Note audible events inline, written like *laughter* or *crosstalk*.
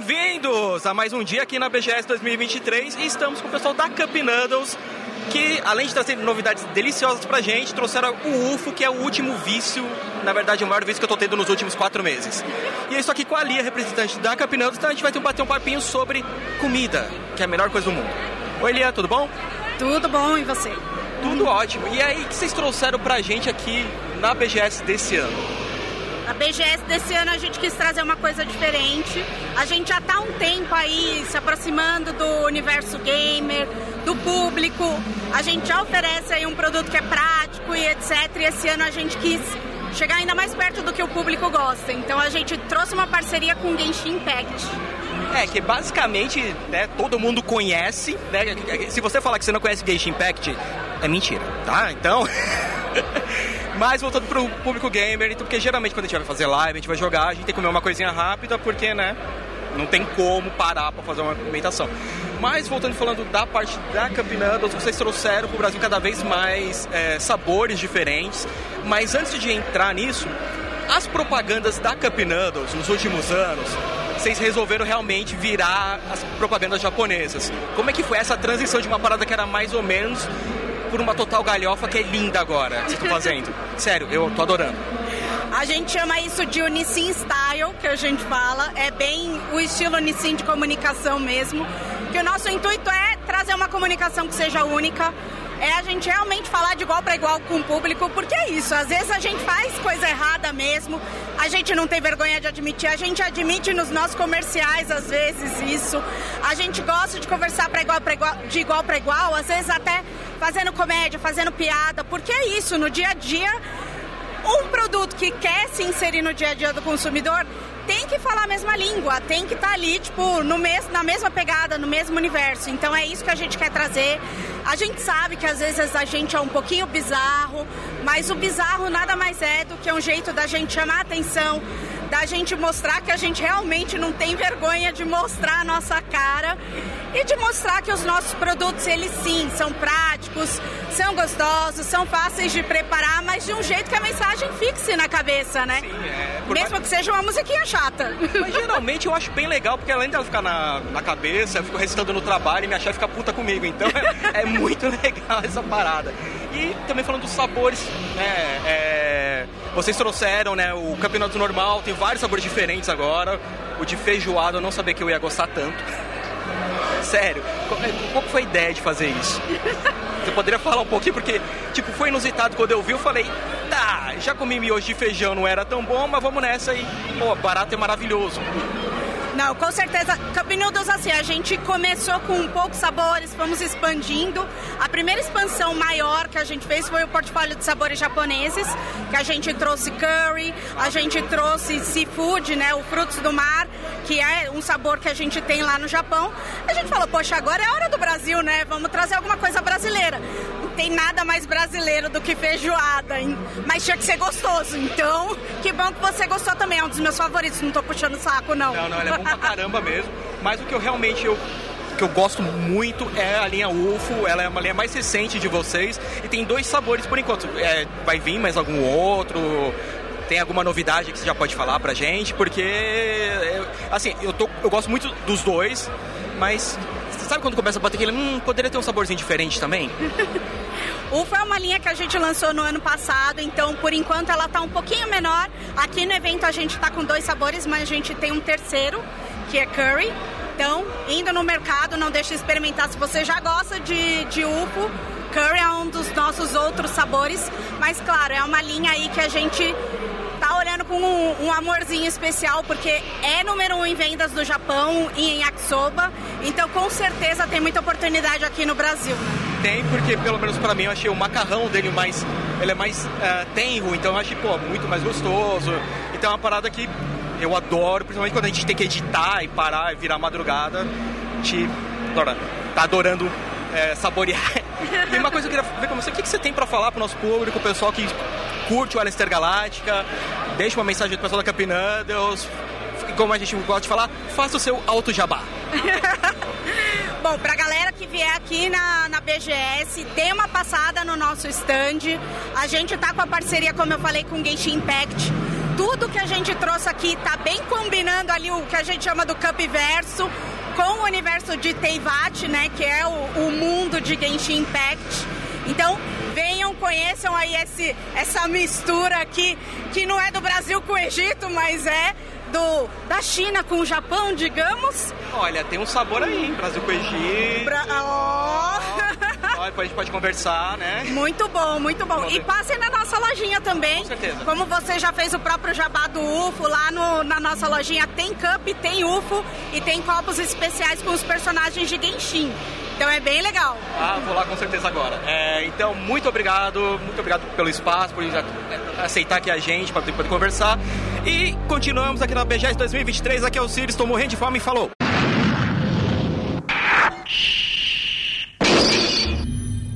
Bem-vindos a mais um dia aqui na BGS 2023 e estamos com o pessoal da Cup Noodles que, além de trazer novidades deliciosas pra gente, trouxeram o UFO, que é o último vício, na verdade, o maior vício que eu tô tendo nos últimos quatro meses. E eu estou aqui com a Lia, representante da Cup Noodles, então a gente vai ter um, bater um papinho sobre comida, que é a melhor coisa do mundo. Oi, Lia, tudo bom? Tudo bom, e você? Tudo ótimo. E aí, o que vocês trouxeram pra gente aqui na BGS desse ano? BGS desse ano a gente quis trazer uma coisa diferente. A gente já está um tempo aí se aproximando do universo gamer, do público. A gente já oferece aí um produto que é prático e etc. E esse ano a gente quis chegar ainda mais perto do que o público gosta. Então a gente trouxe uma parceria com o Genshin Impact. É, que basicamente né, todo mundo conhece. Né? Se você falar que você não conhece Genshin Impact, é mentira, tá? Então. *laughs* Mas voltando pro público gamer, então, porque geralmente quando a gente vai fazer live, a gente vai jogar, a gente tem que comer uma coisinha rápida, porque, né? Não tem como parar para fazer uma alimentação. Mas voltando falando da parte da Cup vocês trouxeram para o Brasil cada vez mais é, sabores diferentes. Mas antes de entrar nisso, as propagandas da Cup nos últimos anos, vocês resolveram realmente virar as propagandas japonesas. Como é que foi essa transição de uma parada que era mais ou menos por uma total galhofa que é linda agora, que vocês estão fazendo. *laughs* Sério, eu tô adorando. A gente chama isso de Unissim Style, que a gente fala. É bem o estilo Unissim de comunicação mesmo. Que o nosso intuito é trazer uma comunicação que seja única, é a gente realmente falar de igual para igual com o público, porque é isso, às vezes a gente faz coisa errada mesmo, a gente não tem vergonha de admitir, a gente admite nos nossos comerciais às vezes isso, a gente gosta de conversar igual, igual, de igual para igual, às vezes até fazendo comédia, fazendo piada, porque é isso, no dia a dia, um produto que quer se inserir no dia a dia do consumidor que falar a mesma língua, tem que estar tá ali, tipo, no mes na mesma pegada, no mesmo universo. Então é isso que a gente quer trazer. A gente sabe que às vezes a gente é um pouquinho bizarro, mas o bizarro nada mais é do que um jeito da gente chamar a atenção, da gente mostrar que a gente realmente não tem vergonha de mostrar a nossa cara e de mostrar que os nossos produtos, eles sim, são práticos, são gostosos, são fáceis de preparar, mas de um jeito que a mensagem fixe na cabeça, né? Sim, é. Mesmo mais... que seja uma musiquinha chata. Mas geralmente eu acho bem legal, porque além dela ficar na, na cabeça, eu fico recitando no trabalho e minha chefe fica puta comigo. Então é, *laughs* é muito legal essa parada. E também falando dos sabores, né? É, vocês trouxeram, né? O campeonato normal tem vários sabores diferentes agora. O de feijoada eu não sabia que eu ia gostar tanto. *laughs* Sério, qual foi a ideia de fazer isso? Você poderia falar um pouquinho, porque, tipo, foi inusitado quando eu vi, eu falei, tá, já comi miojo de feijão, não era tão bom, mas vamos nessa aí. Pô, barato é maravilhoso. Não, com certeza. Cup Noodles, assim, a gente começou com poucos sabores, fomos expandindo. A primeira expansão maior que a gente fez foi o portfólio de sabores japoneses, que a gente trouxe curry, a gente trouxe seafood, né, o frutos do mar, que é um sabor que a gente tem lá no Japão. A gente falou, poxa, agora é a hora do Brasil, né? Vamos trazer alguma coisa brasileira. Não tem nada mais brasileiro do que feijoada, hein? mas tinha que ser gostoso. Então, que bom que você gostou também. É um dos meus favoritos, não tô puxando saco, não. Não, não, ele é bom pra caramba mesmo. Mas o que eu realmente eu que eu gosto muito é a linha UFO, ela é uma linha mais recente de vocês e tem dois sabores por enquanto. É, vai vir mais algum outro? Tem alguma novidade que você já pode falar pra gente? Porque, assim, eu, tô, eu gosto muito dos dois, mas sabe quando começa a bater aquele, hum, poderia ter um saborzinho diferente também? *laughs* UFO é uma linha que a gente lançou no ano passado, então por enquanto ela está um pouquinho menor. Aqui no evento a gente está com dois sabores, mas a gente tem um terceiro, que é curry. Então, indo no mercado, não deixe de experimentar. Se você já gosta de, de UFO, curry é um dos nossos outros sabores. Mas, claro, é uma linha aí que a gente tá um, um, amorzinho especial, porque é número um em vendas do Japão e em yakisoba. Então, com certeza, tem muita oportunidade aqui no Brasil. Tem, porque pelo menos para mim eu achei o macarrão dele mais. Ele é mais uh, tenro, então eu achei, pô, muito mais gostoso. Então é uma parada que eu adoro, principalmente quando a gente tem que editar e parar e virar madrugada. A gente adora, tá adorando é, saborear. *laughs* e uma coisa que eu queria ver com você, o que, que você tem para falar pro nosso público, o pessoal que curte o Alistair Galáctica, deixa uma mensagem pro pessoal da Capinandels, como a gente gosta de falar, faça o seu auto jabá. *laughs* Bom, pra galera que vier aqui na, na BGS, dê uma passada no nosso stand. A gente tá com a parceria, como eu falei, com o Genshin Impact tudo que a gente trouxe aqui tá bem combinando ali o que a gente chama do Cup Verso com o universo de Teyvat, né, que é o, o mundo de Genshin Impact. Então, venham, conheçam aí esse, essa mistura aqui, que não é do Brasil com o Egito, mas é do, da China com o Japão, digamos. Olha, tem um sabor aí, Brasil com o Egito. Bra oh. A gente pode conversar, né? Muito bom, muito bom. E passem na nossa lojinha também. Com certeza. Como você já fez o próprio jabá do UFO, lá no, na nossa lojinha tem cup, tem UFO e tem copos especiais com os personagens de Genshin. Então é bem legal. Ah, vou lá com certeza agora. É, então, muito obrigado, muito obrigado pelo espaço, por aceitar aqui a gente para poder conversar. E continuamos aqui na BGS 2023. Aqui é o Sirius, estou morrendo de fome e falou!